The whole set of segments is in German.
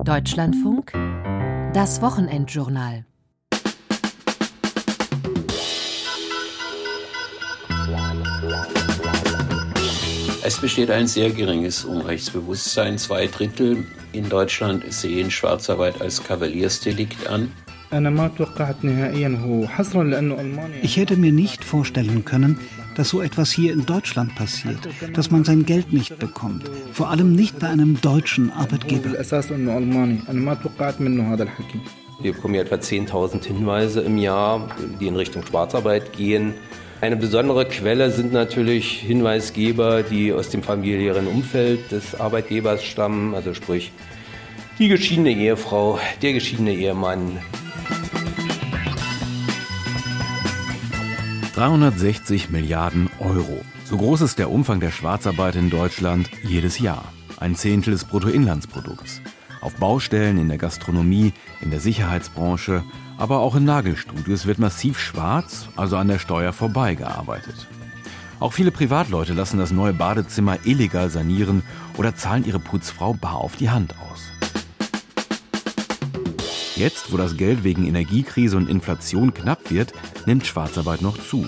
Deutschlandfunk, das Wochenendjournal. Es besteht ein sehr geringes Unrechtsbewusstsein. Zwei Drittel in Deutschland sehen Schwarzarbeit als Kavaliersdelikt an. Ich hätte mir nicht vorstellen können, dass so etwas hier in Deutschland passiert, dass man sein Geld nicht bekommt, vor allem nicht bei einem deutschen Arbeitgeber. Wir bekommen ja etwa 10.000 Hinweise im Jahr, die in Richtung Schwarzarbeit gehen. Eine besondere Quelle sind natürlich Hinweisgeber, die aus dem familiären Umfeld des Arbeitgebers stammen, also sprich die geschiedene Ehefrau, der geschiedene Ehemann, 360 Milliarden Euro. So groß ist der Umfang der Schwarzarbeit in Deutschland jedes Jahr. Ein Zehntel des Bruttoinlandsprodukts. Auf Baustellen, in der Gastronomie, in der Sicherheitsbranche, aber auch in Nagelstudios wird massiv schwarz, also an der Steuer vorbeigearbeitet. Auch viele Privatleute lassen das neue Badezimmer illegal sanieren oder zahlen ihre Putzfrau bar auf die Hand aus. Jetzt, wo das Geld wegen Energiekrise und Inflation knapp wird, nimmt Schwarzarbeit noch zu.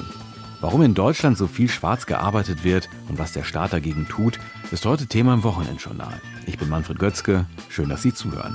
Warum in Deutschland so viel schwarz gearbeitet wird und was der Staat dagegen tut, ist heute Thema im Wochenendjournal. Ich bin Manfred Götzke, schön, dass Sie zuhören.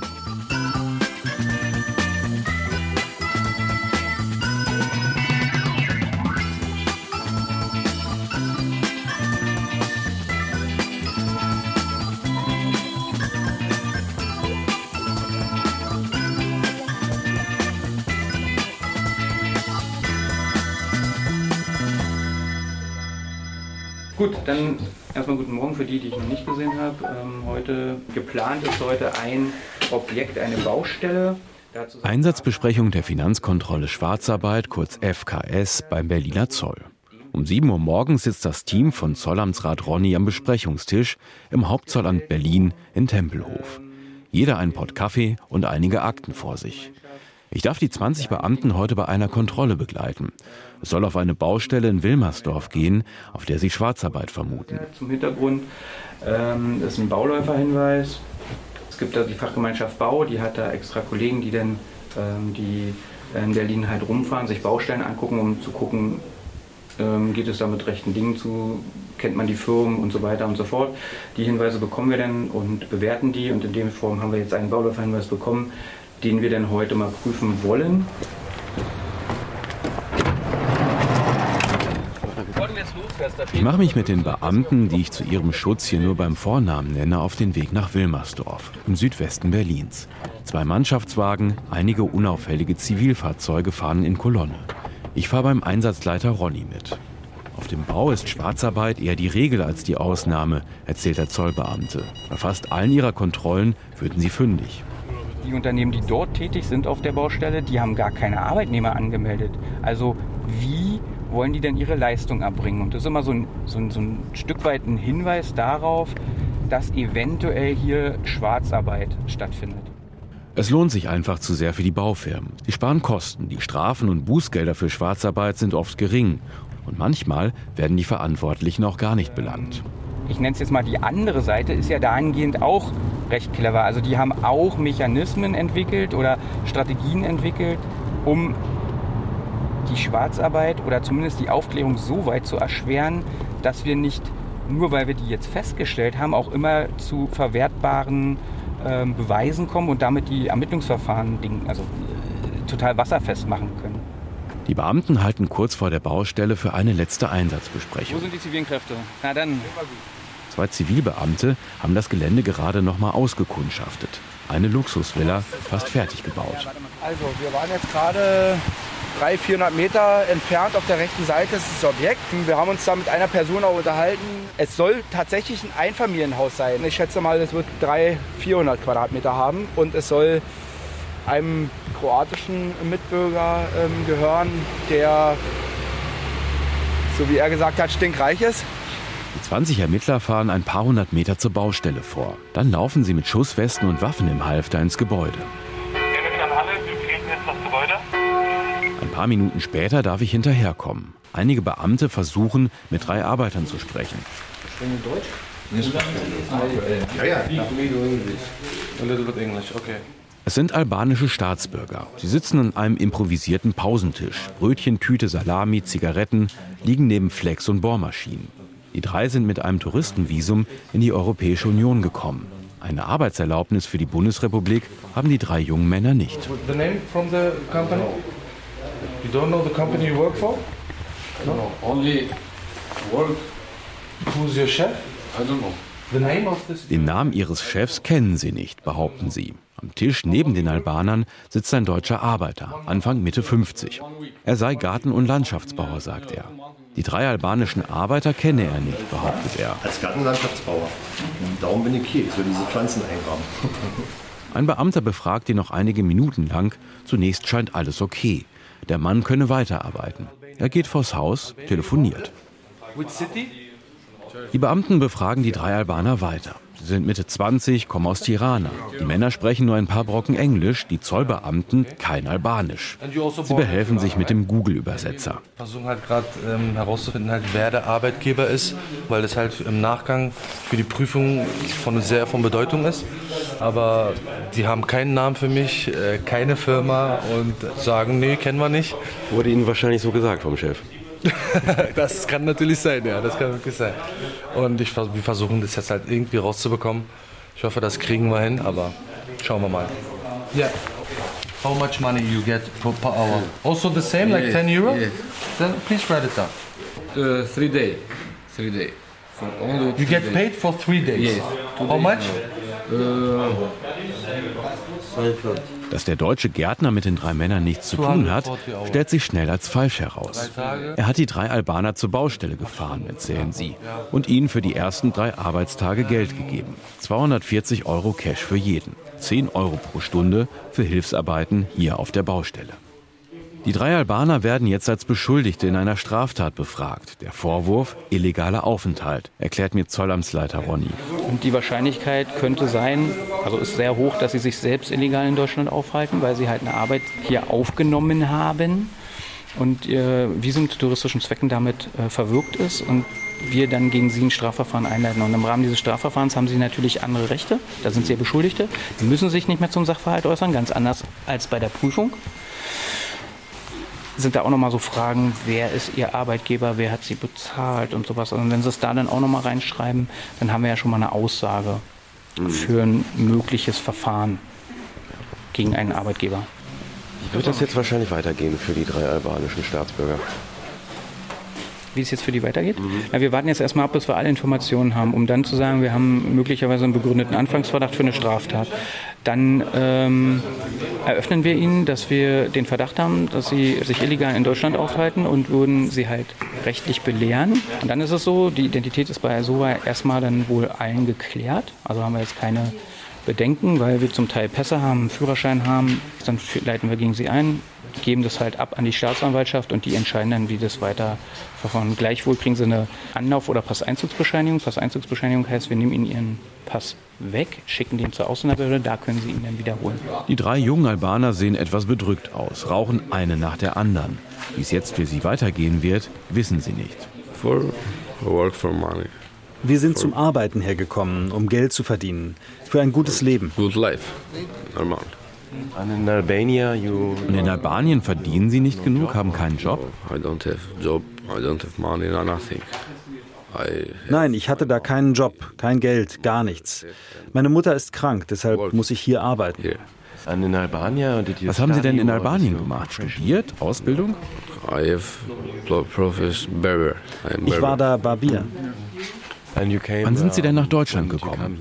Dann erstmal guten Morgen für die, die ich noch nicht gesehen habe. Ähm, heute geplant ist heute ein Objekt, eine Baustelle. Einsatzbesprechung der Finanzkontrolle Schwarzarbeit, kurz FKS, beim Berliner Zoll. Um 7 Uhr morgens sitzt das Team von Zollamtsrat Ronny am Besprechungstisch im Hauptzollamt Berlin in Tempelhof. Jeder ein Pott Kaffee und einige Akten vor sich. Ich darf die 20 Beamten heute bei einer Kontrolle begleiten. Es soll auf eine Baustelle in Wilmersdorf gehen, auf der sie Schwarzarbeit vermuten. Zum Hintergrund ähm, ist ein Bauläuferhinweis. Es gibt da die Fachgemeinschaft Bau, die hat da extra Kollegen, die dann ähm, die in Berlin halt rumfahren, sich Baustellen angucken, um zu gucken, ähm, geht es da mit rechten Dingen zu, kennt man die Firmen und so weiter und so fort. Die Hinweise bekommen wir dann und bewerten die und in dem Form haben wir jetzt einen Bauläuferhinweis bekommen, den wir dann heute mal prüfen wollen. Ich mache mich mit den Beamten, die ich zu ihrem Schutz hier nur beim Vornamen nenne, auf den Weg nach Wilmersdorf im Südwesten Berlins. Zwei Mannschaftswagen, einige unauffällige Zivilfahrzeuge fahren in Kolonne. Ich fahre beim Einsatzleiter Ronny mit. Auf dem Bau ist Schwarzarbeit eher die Regel als die Ausnahme, erzählt der Zollbeamte. Bei fast allen ihrer Kontrollen würden sie fündig. Die Unternehmen, die dort tätig sind auf der Baustelle, die haben gar keine Arbeitnehmer angemeldet. Also wie wollen die denn ihre Leistung erbringen? Und das ist immer so ein, so ein, so ein Stück weit ein Hinweis darauf, dass eventuell hier Schwarzarbeit stattfindet. Es lohnt sich einfach zu sehr für die Baufirmen. Die sparen Kosten, die Strafen und Bußgelder für Schwarzarbeit sind oft gering. Und manchmal werden die Verantwortlichen auch gar nicht belangt ich nenne es jetzt mal die andere Seite, ist ja dahingehend auch recht clever. Also die haben auch Mechanismen entwickelt oder Strategien entwickelt, um die Schwarzarbeit oder zumindest die Aufklärung so weit zu erschweren, dass wir nicht, nur weil wir die jetzt festgestellt haben, auch immer zu verwertbaren äh, Beweisen kommen und damit die Ermittlungsverfahren also, äh, total wasserfest machen können. Die Beamten halten kurz vor der Baustelle für eine letzte Einsatzbesprechung. Wo sind die zivilen Kräfte? Na dann. Zwei Zivilbeamte haben das Gelände gerade noch mal ausgekundschaftet. Eine Luxusvilla, fast fertig gebaut. Also, wir waren jetzt gerade 300, 400 Meter entfernt auf der rechten Seite ist das Objekt. Wir haben uns da mit einer Person auch unterhalten. Es soll tatsächlich ein Einfamilienhaus sein. Ich schätze mal, es wird 300, 400 Quadratmeter haben und es soll einem kroatischen Mitbürger ähm, gehören, der, so wie er gesagt hat, stinkreich ist. Die 20 Ermittler fahren ein paar hundert Meter zur Baustelle vor. Dann laufen sie mit Schusswesten und Waffen im Halfter ins Gebäude. Paar Minuten später darf ich hinterherkommen. Einige Beamte versuchen, mit drei Arbeitern zu sprechen. Sprechen Deutsch? Es sind albanische Staatsbürger. Sie sitzen an einem improvisierten Pausentisch. Brötchen, Tüte, Salami, Zigaretten liegen neben Flex und Bohrmaschinen. Die drei sind mit einem Touristenvisum in die Europäische Union gekommen. Eine Arbeitserlaubnis für die Bundesrepublik haben die drei jungen Männer nicht. The name from the company? You don't know the company you work for? No, only work. Who's your chef? I don't know. The name of this? Den Namen ihres Chefs kennen sie nicht, behaupten sie. Am Tisch neben den Albanern sitzt ein deutscher Arbeiter, Anfang Mitte 50. Er sei Garten- und Landschaftsbauer, sagt er. Die drei albanischen Arbeiter kenne er nicht, behauptet er. Als Gartenlandschaftsbauer. Darum bin ich hier, ich soll diese Pflanzen einrahmen. Ein Beamter befragt ihn noch einige Minuten lang. Zunächst scheint alles okay. Der Mann könne weiterarbeiten. Er geht vors Haus, telefoniert. Die Beamten befragen die drei Albaner weiter. Sie sind Mitte 20, kommen aus Tirana. Die Männer sprechen nur ein paar Brocken Englisch, die Zollbeamten kein Albanisch. Sie behelfen sich mit dem Google-Übersetzer. versuchen halt gerade ähm, herauszufinden, halt, wer der Arbeitgeber ist, weil das halt im Nachgang für die Prüfung von sehr von Bedeutung ist. Aber die haben keinen Namen für mich, äh, keine Firma und sagen, nee, kennen wir nicht. Wurde Ihnen wahrscheinlich so gesagt vom Chef. das kann natürlich sein, ja, das kann wirklich sein. Und ich, wir versuchen das jetzt halt irgendwie rauszubekommen. Ich hoffe, das kriegen wir hin, aber schauen wir mal. Yeah. How much money you get per, per hour? Also the same, like Yes, 10 euro? yes. Then please write it down. Uh, three day. Three day. For only You get day. paid for three days. Yes. Two How days much? Uh, Dass der deutsche Gärtner mit den drei Männern nichts zu tun hat, 240 Euro. stellt sich schnell als falsch heraus. Er hat die drei Albaner zur Baustelle gefahren, erzählen sie, und ihnen für die ersten drei Arbeitstage Geld gegeben. 240 Euro Cash für jeden. 10 Euro pro Stunde für Hilfsarbeiten hier auf der Baustelle. Die drei Albaner werden jetzt als Beschuldigte in einer Straftat befragt. Der Vorwurf illegaler Aufenthalt, erklärt mir Zollamtsleiter Ronny. Und die Wahrscheinlichkeit könnte sein, also ist sehr hoch, dass sie sich selbst illegal in Deutschland aufhalten, weil sie halt eine Arbeit hier aufgenommen haben und ihr Visum zu touristischen Zwecken damit äh, verwirkt ist und wir dann gegen sie ein Strafverfahren einleiten. Und im Rahmen dieses Strafverfahrens haben sie natürlich andere Rechte. Da sind sie ja Beschuldigte. Sie müssen sich nicht mehr zum Sachverhalt äußern, ganz anders als bei der Prüfung sind da auch nochmal so Fragen, wer ist ihr Arbeitgeber, wer hat sie bezahlt und sowas. Und wenn sie es da dann auch nochmal reinschreiben, dann haben wir ja schon mal eine Aussage für ein mögliches Verfahren gegen einen Arbeitgeber. Wird das jetzt wahrscheinlich weitergehen für die drei albanischen Staatsbürger? Wie es jetzt für die weitergeht? Ja, wir warten jetzt erstmal ab, bis wir alle Informationen haben, um dann zu sagen, wir haben möglicherweise einen begründeten Anfangsverdacht für eine Straftat. Dann ähm, eröffnen wir ihnen, dass wir den Verdacht haben, dass sie sich illegal in Deutschland aufhalten und würden sie halt rechtlich belehren. Und dann ist es so, die Identität ist bei Asova erstmal dann wohl allen geklärt. Also haben wir jetzt keine Bedenken, weil wir zum Teil Pässe haben, Führerschein haben. Dann leiten wir gegen sie ein, geben das halt ab an die Staatsanwaltschaft und die entscheiden dann, wie das weiter verfahren. Gleichwohl kriegen sie eine Anlauf- oder Passeinzugsbescheinigung. Passeinzugsbescheinigung heißt, wir nehmen ihnen ihren Pass weg, schicken den zur Ausländerbehörde, da können sie ihn dann wiederholen. Die drei jungen Albaner sehen etwas bedrückt aus, rauchen eine nach der anderen. Wie es jetzt für sie weitergehen wird, wissen sie nicht. for work for money. Wir sind zum Arbeiten hergekommen, um Geld zu verdienen. Für ein gutes Leben. Good life. Normal. And in Albania, you Und in Albanien verdienen sie nicht genug, haben keinen Job. I don't have job. I don't have money. No, nothing. I Nein, ich hatte da keinen Job, kein Geld, gar nichts. Meine Mutter ist krank, deshalb muss ich hier arbeiten. Was haben Sie denn in Albanien gemacht? Studiert? Ausbildung? Ich war barber. da Barbier. And you came, Wann sind Sie denn nach uh, Deutschland gekommen?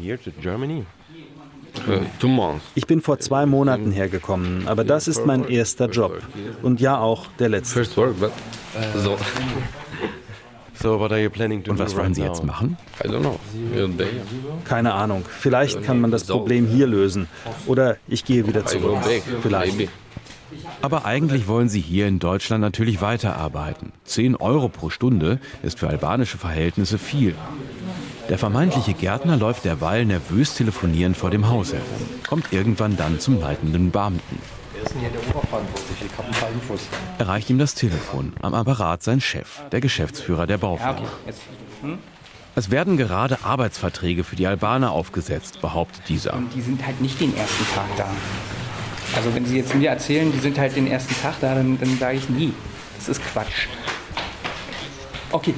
Ich bin vor zwei Monaten hergekommen, aber das ist mein erster Job. Und ja auch der letzte. So So what are you planning to Und do was wollen Sie jetzt machen? I don't know. Your day. Keine Ahnung. Vielleicht kann man das Problem hier lösen. Oder ich gehe wieder zurück. Vielleicht. Aber eigentlich wollen sie hier in Deutschland natürlich weiterarbeiten. 10 Euro pro Stunde ist für albanische Verhältnisse viel. Der vermeintliche Gärtner läuft derweil nervös telefonierend vor dem Haus herum, kommt irgendwann dann zum leitenden Beamten. Erreicht ihm das Telefon, am Apparat sein Chef, der Geschäftsführer der. Baufirma. Hm? Es werden gerade Arbeitsverträge für die Albaner aufgesetzt, behauptet dieser. Und die sind halt nicht den ersten Tag da. Also wenn Sie jetzt mir erzählen, die sind halt den ersten Tag da, dann, dann sage ich nie. Das ist Quatsch. Okay.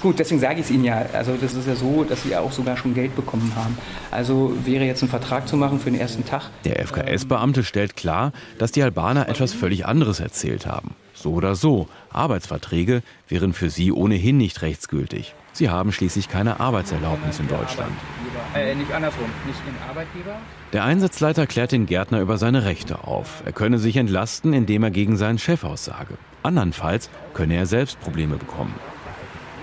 Gut, deswegen sage ich es Ihnen ja. Also das ist ja so, dass Sie ja auch sogar schon Geld bekommen haben. Also wäre jetzt ein Vertrag zu machen für den ersten Tag. Der FKS-Beamte stellt klar, dass die Albaner etwas völlig anderes erzählt haben. So oder so, Arbeitsverträge wären für sie ohnehin nicht rechtsgültig. Sie haben schließlich keine Arbeitserlaubnis in Deutschland. Äh, nicht andersrum, nicht den Arbeitgeber? Der Einsatzleiter klärt den Gärtner über seine Rechte auf. Er könne sich entlasten, indem er gegen seinen Chef aussage. Andernfalls könne er selbst Probleme bekommen.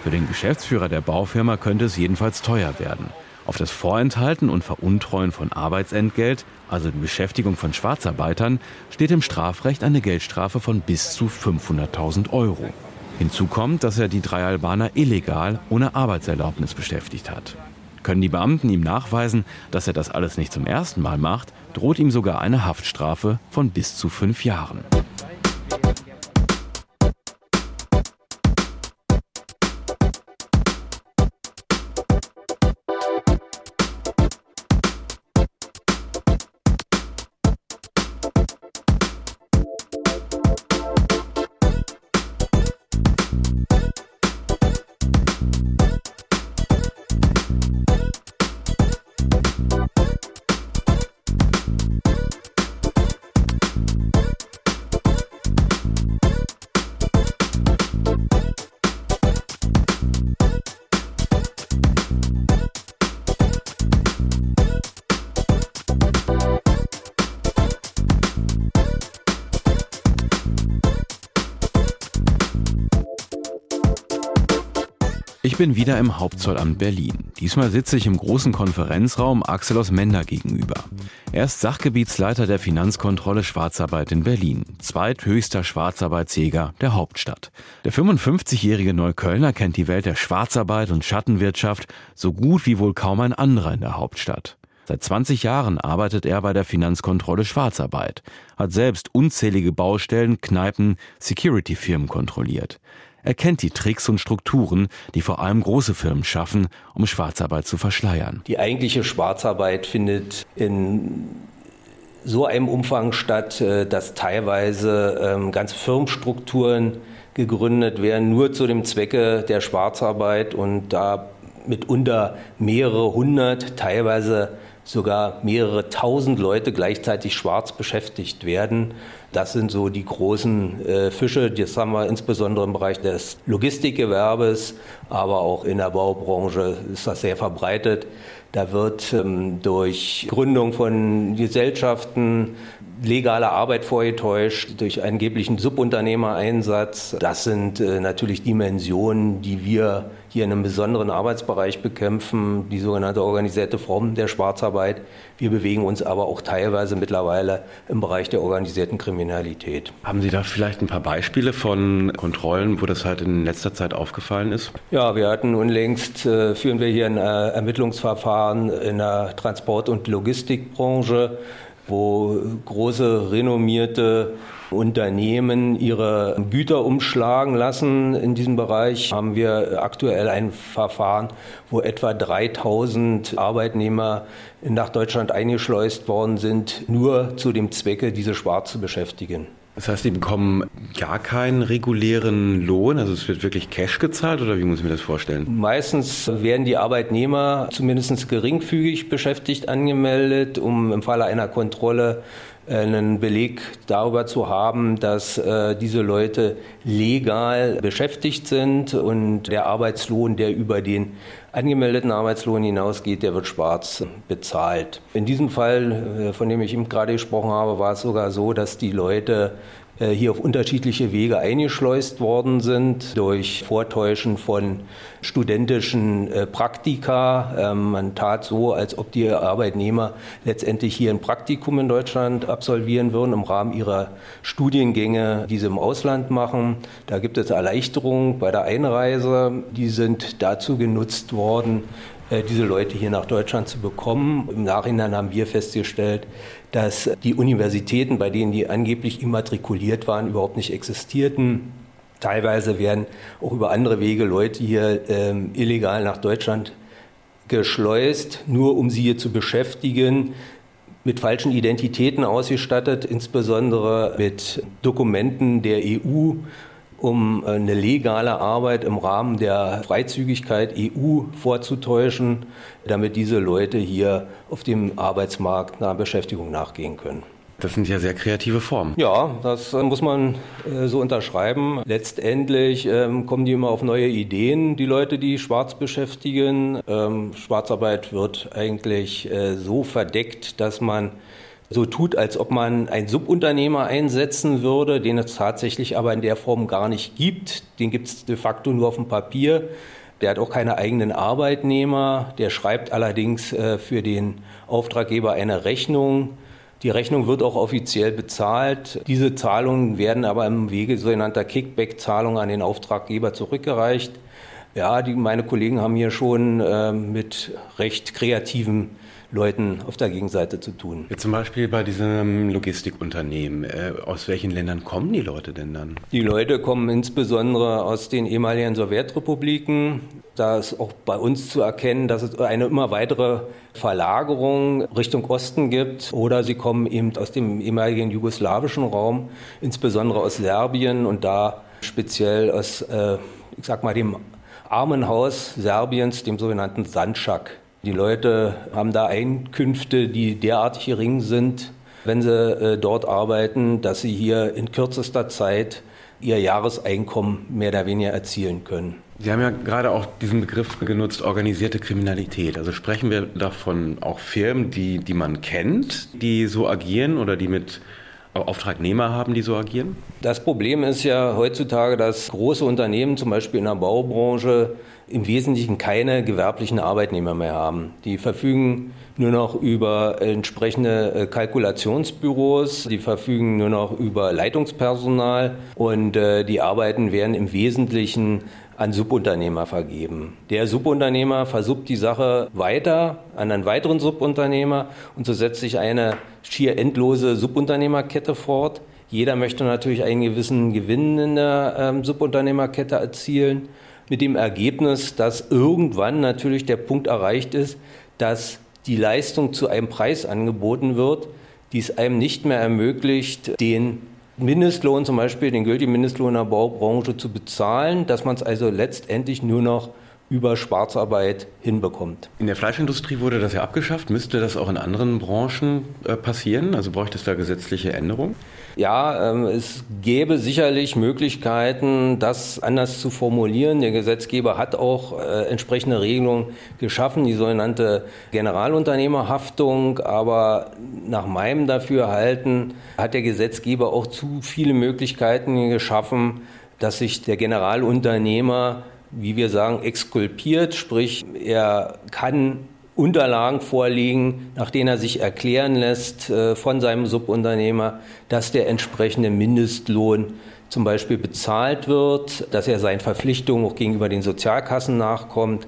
Für den Geschäftsführer der Baufirma könnte es jedenfalls teuer werden. Auf das Vorenthalten und Veruntreuen von Arbeitsentgelt, also die Beschäftigung von Schwarzarbeitern, steht im Strafrecht eine Geldstrafe von bis zu 500.000 Euro. Hinzu kommt, dass er die drei Albaner illegal ohne Arbeitserlaubnis beschäftigt hat. Können die Beamten ihm nachweisen, dass er das alles nicht zum ersten Mal macht, droht ihm sogar eine Haftstrafe von bis zu fünf Jahren. Bin wieder im Hauptzollamt Berlin. Diesmal sitze ich im großen Konferenzraum Axelos Mender gegenüber. Er ist Sachgebietsleiter der Finanzkontrolle Schwarzarbeit in Berlin, zweithöchster Schwarzarbeitsjäger der Hauptstadt. Der 55-jährige Neuköllner kennt die Welt der Schwarzarbeit und Schattenwirtschaft so gut wie wohl kaum ein anderer in der Hauptstadt. Seit 20 Jahren arbeitet er bei der Finanzkontrolle Schwarzarbeit, hat selbst unzählige Baustellen, Kneipen, Security-Firmen kontrolliert. Er kennt die Tricks und Strukturen, die vor allem große Firmen schaffen, um Schwarzarbeit zu verschleiern. Die eigentliche Schwarzarbeit findet in so einem Umfang statt, äh, dass teilweise ähm, ganze Firmenstrukturen gegründet werden, nur zu dem Zwecke der Schwarzarbeit und da mitunter mehrere hundert, teilweise sogar mehrere tausend Leute gleichzeitig schwarz beschäftigt werden. Das sind so die großen äh, Fische. Das haben wir insbesondere im Bereich des Logistikgewerbes, aber auch in der Baubranche ist das sehr verbreitet. Da wird ähm, durch Gründung von Gesellschaften legale Arbeit vorgetäuscht, durch angeblichen Subunternehmereinsatz. Das sind äh, natürlich Dimensionen, die wir hier in einem besonderen Arbeitsbereich bekämpfen, die sogenannte organisierte Form der Schwarzarbeit. Wir bewegen uns aber auch teilweise mittlerweile im Bereich der organisierten Kriminalität. Haben Sie da vielleicht ein paar Beispiele von Kontrollen, wo das halt in letzter Zeit aufgefallen ist? Ja, wir hatten unlängst, äh, führen wir hier ein äh, Ermittlungsverfahren in der Transport- und Logistikbranche wo große renommierte Unternehmen ihre Güter umschlagen lassen. In diesem Bereich haben wir aktuell ein Verfahren, wo etwa 3000 Arbeitnehmer nach Deutschland eingeschleust worden sind, nur zu dem Zwecke, diese schwarz zu beschäftigen. Das heißt, die bekommen gar keinen regulären Lohn, also es wird wirklich Cash gezahlt oder wie muss ich mir das vorstellen? Meistens werden die Arbeitnehmer zumindest geringfügig beschäftigt angemeldet, um im Falle einer Kontrolle einen Beleg darüber zu haben, dass äh, diese Leute legal beschäftigt sind und der Arbeitslohn, der über den angemeldeten Arbeitslohn hinausgeht, der wird schwarz bezahlt. In diesem Fall, äh, von dem ich eben gerade gesprochen habe, war es sogar so, dass die Leute hier auf unterschiedliche Wege eingeschleust worden sind durch Vortäuschen von studentischen äh, Praktika. Ähm, man tat so, als ob die Arbeitnehmer letztendlich hier ein Praktikum in Deutschland absolvieren würden im Rahmen ihrer Studiengänge, die sie im Ausland machen. Da gibt es Erleichterungen bei der Einreise. Die sind dazu genutzt worden, äh, diese Leute hier nach Deutschland zu bekommen. Im Nachhinein haben wir festgestellt, dass die Universitäten, bei denen die angeblich immatrikuliert waren, überhaupt nicht existierten. Teilweise werden auch über andere Wege Leute hier ähm, illegal nach Deutschland geschleust, nur um sie hier zu beschäftigen, mit falschen Identitäten ausgestattet, insbesondere mit Dokumenten der EU, um eine legale Arbeit im Rahmen der Freizügigkeit EU vorzutäuschen, damit diese Leute hier auf dem Arbeitsmarkt einer Beschäftigung nachgehen können. Das sind ja sehr kreative Formen. Ja, das äh, muss man äh, so unterschreiben. Letztendlich ähm, kommen die immer auf neue Ideen, die Leute, die schwarz beschäftigen. Ähm, Schwarzarbeit wird eigentlich äh, so verdeckt, dass man so tut, als ob man einen Subunternehmer einsetzen würde, den es tatsächlich aber in der Form gar nicht gibt. Den gibt es de facto nur auf dem Papier. Der hat auch keine eigenen Arbeitnehmer. Der schreibt allerdings äh, für den Auftraggeber eine Rechnung die Rechnung wird auch offiziell bezahlt. Diese Zahlungen werden aber im Wege sogenannter Kickback-Zahlungen an den Auftraggeber zurückgereicht. Ja, die, meine Kollegen haben hier schon äh, mit recht kreativen Leuten auf der Gegenseite zu tun. Zum Beispiel bei diesem Logistikunternehmen. Äh, aus welchen Ländern kommen die Leute denn dann? Die Leute kommen insbesondere aus den ehemaligen Sowjetrepubliken. Da ist auch bei uns zu erkennen, dass es eine immer weitere Verlagerung Richtung Osten gibt. Oder sie kommen eben aus dem ehemaligen jugoslawischen Raum, insbesondere aus Serbien und da speziell aus, äh, ich sag mal, dem Armenhaus Serbiens, dem sogenannten Sandschak. Die Leute haben da Einkünfte, die derartig gering sind, wenn sie äh, dort arbeiten, dass sie hier in kürzester Zeit ihr Jahreseinkommen mehr oder weniger erzielen können. Sie haben ja gerade auch diesen Begriff genutzt, organisierte Kriminalität. Also sprechen wir davon auch Firmen, die, die man kennt, die so agieren oder die mit Auftragnehmer haben, die so agieren? Das Problem ist ja heutzutage, dass große Unternehmen, zum Beispiel in der Baubranche, im Wesentlichen keine gewerblichen Arbeitnehmer mehr haben. Die verfügen nur noch über entsprechende äh, Kalkulationsbüros, die verfügen nur noch über Leitungspersonal und äh, die Arbeiten werden im Wesentlichen an Subunternehmer vergeben. Der Subunternehmer versubt die Sache weiter an einen weiteren Subunternehmer und so setzt sich eine schier endlose Subunternehmerkette fort. Jeder möchte natürlich einen gewissen Gewinn in der ähm, Subunternehmerkette erzielen mit dem Ergebnis, dass irgendwann natürlich der Punkt erreicht ist, dass die Leistung zu einem Preis angeboten wird, die es einem nicht mehr ermöglicht, den Mindestlohn zum Beispiel, den gültigen Mindestlohn in der Baubranche zu bezahlen, dass man es also letztendlich nur noch über Schwarzarbeit hinbekommt. In der Fleischindustrie wurde das ja abgeschafft. Müsste das auch in anderen Branchen äh, passieren? Also bräuchte es da gesetzliche Änderungen? Ja, ähm, es gäbe sicherlich Möglichkeiten, das anders zu formulieren. Der Gesetzgeber hat auch äh, entsprechende Regelungen geschaffen, die sogenannte Generalunternehmerhaftung. Aber nach meinem Dafürhalten hat der Gesetzgeber auch zu viele Möglichkeiten geschaffen, dass sich der Generalunternehmer wie wir sagen, exkulpiert, sprich er kann Unterlagen vorliegen, nach denen er sich erklären lässt äh, von seinem Subunternehmer, dass der entsprechende Mindestlohn zum Beispiel bezahlt wird, dass er seinen Verpflichtungen auch gegenüber den Sozialkassen nachkommt,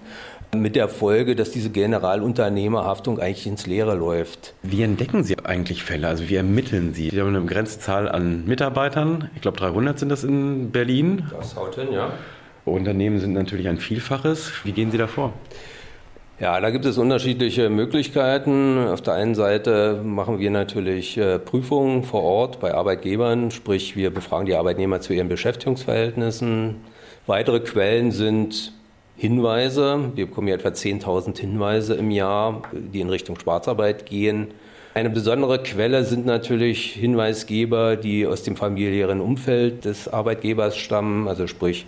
mit der Folge, dass diese Generalunternehmerhaftung eigentlich ins Leere läuft. Wie entdecken Sie eigentlich Fälle? Also wie ermitteln Sie? Sie haben eine begrenzte Zahl an Mitarbeitern. Ich glaube 300 sind das in Berlin. Das haut hin, ja. Unternehmen sind natürlich ein Vielfaches. Wie gehen Sie da vor? Ja, da gibt es unterschiedliche Möglichkeiten. Auf der einen Seite machen wir natürlich äh, Prüfungen vor Ort bei Arbeitgebern, sprich wir befragen die Arbeitnehmer zu ihren Beschäftigungsverhältnissen. Weitere Quellen sind Hinweise. Wir bekommen ja etwa 10.000 Hinweise im Jahr, die in Richtung Schwarzarbeit gehen. Eine besondere Quelle sind natürlich Hinweisgeber, die aus dem familiären Umfeld des Arbeitgebers stammen, also sprich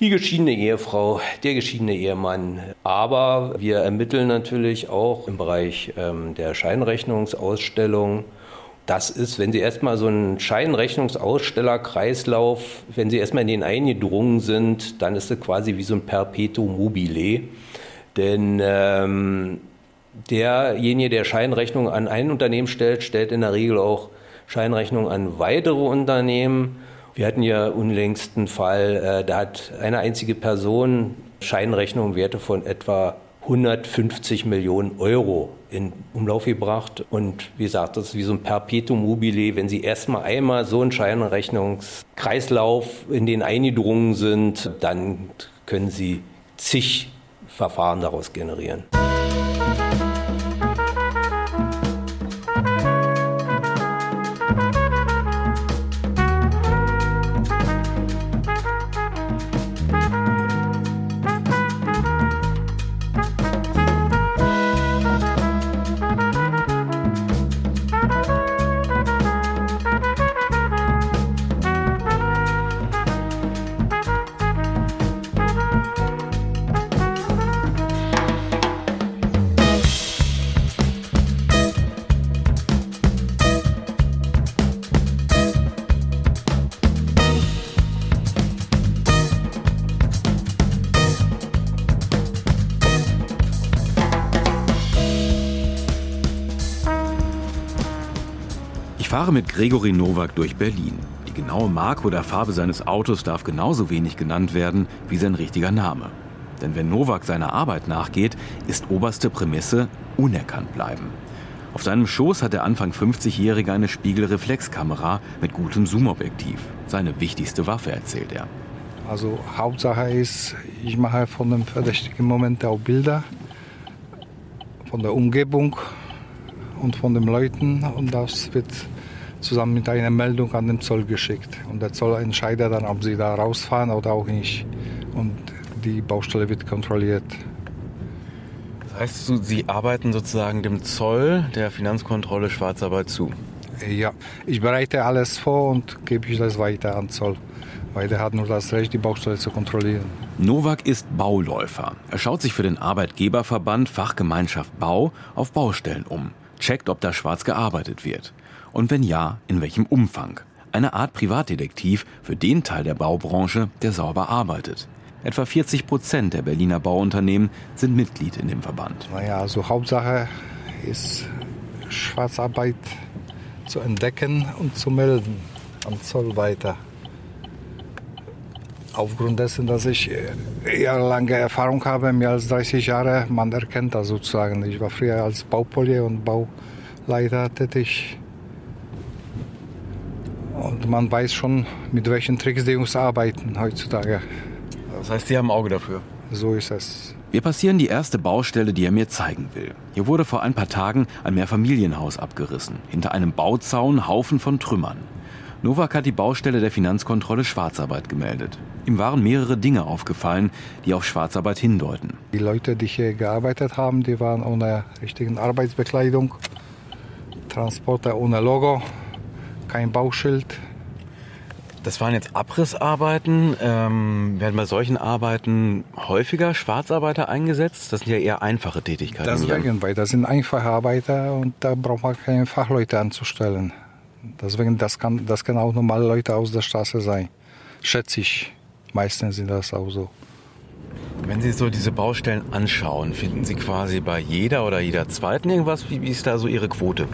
die geschiedene Ehefrau, der geschiedene Ehemann. Aber wir ermitteln natürlich auch im Bereich ähm, der Scheinrechnungsausstellung. Das ist, wenn Sie erstmal so einen Scheinrechnungsausstellerkreislauf, wenn Sie erstmal in den eingedrungen sind, dann ist es quasi wie so ein Perpetuum mobile. Denn ähm, derjenige, der Scheinrechnung an ein Unternehmen stellt, stellt in der Regel auch Scheinrechnung an weitere Unternehmen. Wir hatten ja unlängst einen Fall, äh, da hat eine einzige Person Scheinrechnungen Werte von etwa 150 Millionen Euro in Umlauf gebracht. Und wie gesagt, das ist wie so ein Perpetuum mobile. Wenn Sie erstmal einmal so einen Scheinrechnungskreislauf in den eingedrungen sind, dann können Sie zig Verfahren daraus generieren. Fahre mit Gregory Nowak durch Berlin. Die genaue Marke oder Farbe seines Autos darf genauso wenig genannt werden wie sein richtiger Name. Denn wenn Nowak seiner Arbeit nachgeht, ist oberste Prämisse unerkannt bleiben. Auf seinem Schoß hat der Anfang 50-Jährige eine Spiegelreflexkamera mit gutem Zoomobjektiv. Seine wichtigste Waffe, erzählt er. Also Hauptsache ist, ich mache von dem verdächtigen Moment auch Bilder von der Umgebung und von den Leuten und das wird zusammen mit einer Meldung an den Zoll geschickt. Und der Zoll entscheidet dann, ob sie da rausfahren oder auch nicht. Und die Baustelle wird kontrolliert. Das heißt, Sie arbeiten sozusagen dem Zoll, der Finanzkontrolle Schwarzarbeit zu? Ja, ich bereite alles vor und gebe ich das weiter an Zoll. Weil der hat nur das Recht, die Baustelle zu kontrollieren. Nowak ist Bauläufer. Er schaut sich für den Arbeitgeberverband Fachgemeinschaft Bau auf Baustellen um, checkt, ob da schwarz gearbeitet wird. Und wenn ja, in welchem Umfang? Eine Art Privatdetektiv für den Teil der Baubranche, der sauber arbeitet. Etwa 40 Prozent der Berliner Bauunternehmen sind Mitglied in dem Verband. Naja, also Hauptsache ist Schwarzarbeit zu entdecken und zu melden am Zoll weiter. Aufgrund dessen, dass ich jahrelange Erfahrung habe, mehr als 30 Jahre, man erkennt das sozusagen. Ich war früher als Baupolier und Bauleiter tätig und man weiß schon, mit welchen Tricks die Jungs arbeiten heutzutage. Das heißt, Sie haben ein Auge dafür? So ist es. Wir passieren die erste Baustelle, die er mir zeigen will. Hier wurde vor ein paar Tagen ein Mehrfamilienhaus abgerissen. Hinter einem Bauzaun Haufen von Trümmern. Novak hat die Baustelle der Finanzkontrolle Schwarzarbeit gemeldet. Ihm waren mehrere Dinge aufgefallen, die auf Schwarzarbeit hindeuten. Die Leute, die hier gearbeitet haben, die waren ohne richtigen Arbeitsbekleidung. Transporter ohne Logo kein Bauschild. Das waren jetzt Abrissarbeiten. Ähm, werden bei solchen Arbeiten häufiger Schwarzarbeiter eingesetzt? Das sind ja eher einfache Tätigkeiten. Deswegen, weil das sind einfache Arbeiter und da braucht man keine Fachleute anzustellen. Deswegen, das kann, das kann auch normale Leute aus der Straße sein. Schätze ich. Meistens sind das auch so. Wenn Sie so diese Baustellen anschauen, finden Sie quasi bei jeder oder jeder zweiten irgendwas? Wie ist da so Ihre Quote?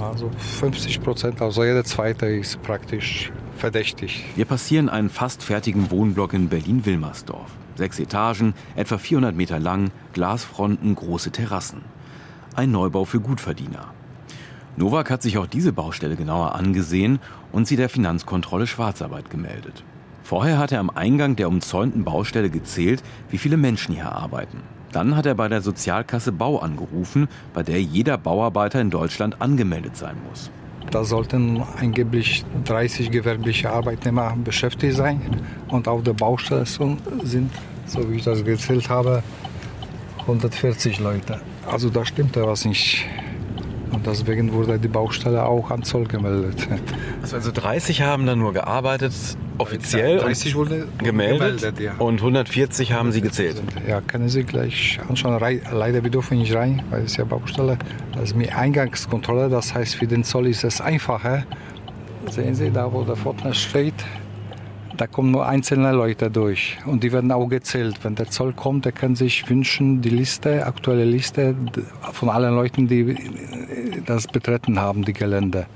Also 50 Prozent, also jeder zweite ist praktisch verdächtig. Wir passieren einen fast fertigen Wohnblock in Berlin-Wilmersdorf. Sechs Etagen, etwa 400 Meter lang, Glasfronten, große Terrassen. Ein Neubau für Gutverdiener. Novak hat sich auch diese Baustelle genauer angesehen und sie der Finanzkontrolle Schwarzarbeit gemeldet. Vorher hat er am Eingang der umzäunten Baustelle gezählt, wie viele Menschen hier arbeiten. Dann hat er bei der Sozialkasse Bau angerufen, bei der jeder Bauarbeiter in Deutschland angemeldet sein muss. Da sollten angeblich 30 gewerbliche Arbeitnehmer beschäftigt sein. Und auf der Baustelle sind, so wie ich das gezählt habe, 140 Leute. Also da stimmt ja was nicht. Und deswegen wurde die Baustelle auch an Zoll gemeldet. Also 30 haben da nur gearbeitet, offiziell 30 wurde gemeldet, ja. und 140 haben Sie gezählt. Ja, können Sie gleich anschauen. Leider wir dürfen nicht rein, weil es ja Baustelle. Das ist mit Eingangskontrolle, das heißt für den Zoll ist es einfacher. Sehen Sie, da wo der Pförtner steht, da kommen nur einzelne Leute durch und die werden auch gezählt. Wenn der Zoll kommt, der kann sich wünschen, die Liste, aktuelle Liste von allen Leuten, die das betreten haben, die Gelände.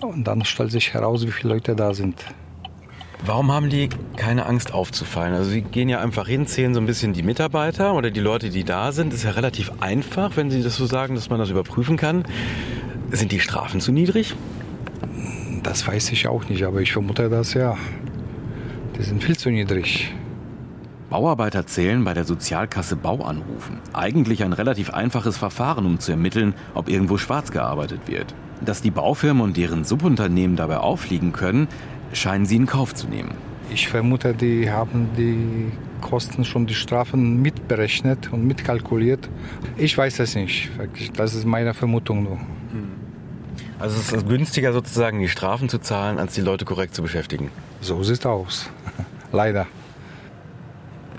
Und dann stellt sich heraus, wie viele Leute da sind. Warum haben die keine Angst aufzufallen? Also sie gehen ja einfach hin, zählen so ein bisschen die Mitarbeiter oder die Leute, die da sind. Ist ja relativ einfach, wenn Sie das so sagen, dass man das überprüfen kann. Sind die Strafen zu niedrig? Das weiß ich auch nicht, aber ich vermute das ja. Die sind viel zu niedrig. Bauarbeiter zählen bei der Sozialkasse Bau anrufen. Eigentlich ein relativ einfaches Verfahren, um zu ermitteln, ob irgendwo schwarz gearbeitet wird. Dass die Baufirmen und deren Subunternehmen dabei auffliegen können, scheinen sie in Kauf zu nehmen. Ich vermute, die haben die Kosten schon die Strafen mitberechnet und mitkalkuliert. Ich weiß es nicht. Das ist meine Vermutung nur. Also es ist günstiger sozusagen die Strafen zu zahlen, als die Leute korrekt zu beschäftigen. So sieht es aus. Leider.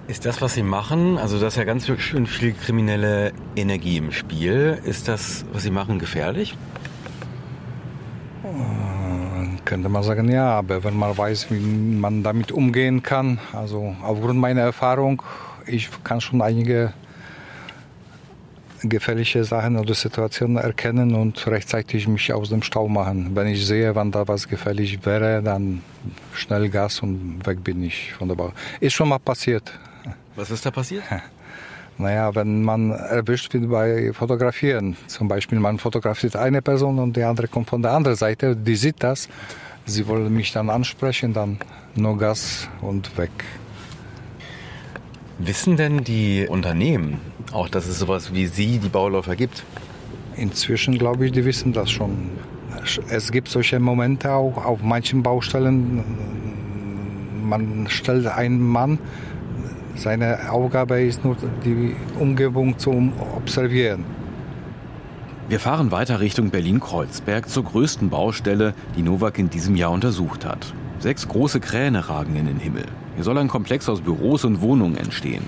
Ist das, was Sie machen, also da ist ja ganz schön viel kriminelle Energie im Spiel, ist das, was Sie machen, gefährlich? Könnte man sagen, ja, aber wenn man weiß, wie man damit umgehen kann, also aufgrund meiner Erfahrung, ich kann schon einige gefährliche Sachen oder Situationen erkennen und rechtzeitig mich aus dem Stau machen. Wenn ich sehe, wann da was gefährlich wäre, dann schnell Gas und weg bin ich von der Bau. Ist schon mal passiert. Was ist da passiert? Naja, wenn man erwischt wird bei Fotografieren, zum Beispiel man fotografiert eine Person und die andere kommt von der anderen Seite, die sieht das, sie wollen mich dann ansprechen, dann nur Gas und weg. Wissen denn die Unternehmen auch, dass es sowas wie Sie, die Bauläufer, gibt? Inzwischen glaube ich, die wissen das schon. Es gibt solche Momente auch auf manchen Baustellen. Man stellt einen Mann, seine Aufgabe ist nur, die Umgebung zu observieren. Wir fahren weiter Richtung Berlin-Kreuzberg zur größten Baustelle, die Novak in diesem Jahr untersucht hat. Sechs große Kräne ragen in den Himmel. Hier soll ein Komplex aus Büros und Wohnungen entstehen.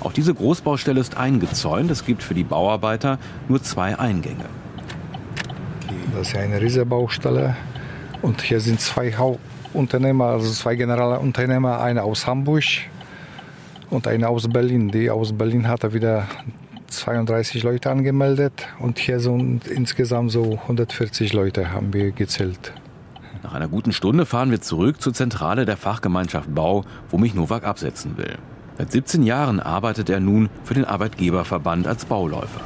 Auch diese Großbaustelle ist eingezäunt. Es gibt für die Bauarbeiter nur zwei Eingänge. Das ist eine riesige Baustelle. Und hier sind zwei Hauptunternehmer, also zwei Generalunternehmer, einer aus Hamburg und einer aus Berlin. Die aus Berlin hat er wieder 32 Leute angemeldet und hier sind insgesamt so 140 Leute haben wir gezählt. Nach einer guten Stunde fahren wir zurück zur Zentrale der Fachgemeinschaft Bau, wo mich Novak absetzen will. Seit 17 Jahren arbeitet er nun für den Arbeitgeberverband als Bauläufer.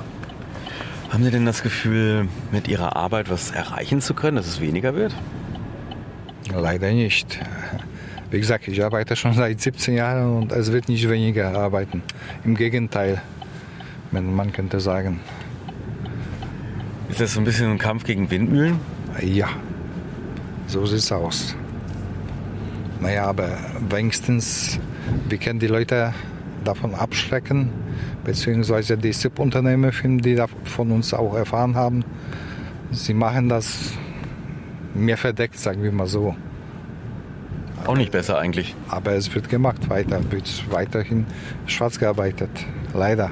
Haben Sie denn das Gefühl, mit Ihrer Arbeit was erreichen zu können, dass es weniger wird? Leider nicht. Wie gesagt, ich arbeite schon seit 17 Jahren und es wird nicht weniger arbeiten. Im Gegenteil, man könnte sagen. Ist das so ein bisschen ein Kampf gegen Windmühlen? Ja, so sieht es aus. Naja, aber wenigstens, wir können die Leute davon abschrecken, beziehungsweise die SIP-Unternehmen, die von uns auch erfahren haben, sie machen das mehr verdeckt, sagen wir mal so. Auch nicht besser eigentlich. Aber es wird gemacht weiter, wird weiterhin schwarz gearbeitet. Leider.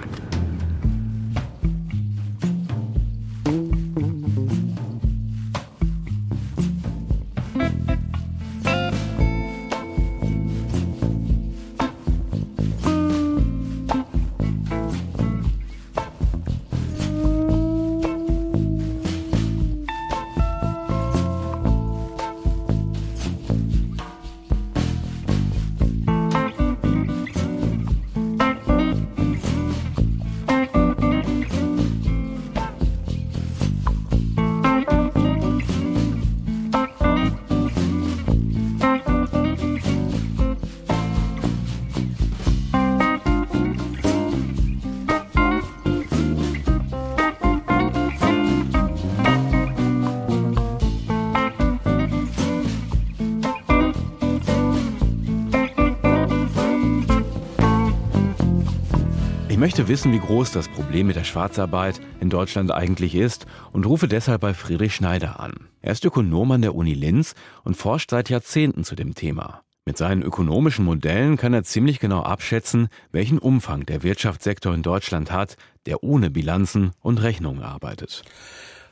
Möchte wissen, wie groß das Problem mit der Schwarzarbeit in Deutschland eigentlich ist und rufe deshalb bei Friedrich Schneider an. Er ist Ökonom an der Uni Linz und forscht seit Jahrzehnten zu dem Thema. Mit seinen ökonomischen Modellen kann er ziemlich genau abschätzen, welchen Umfang der Wirtschaftssektor in Deutschland hat, der ohne Bilanzen und Rechnungen arbeitet.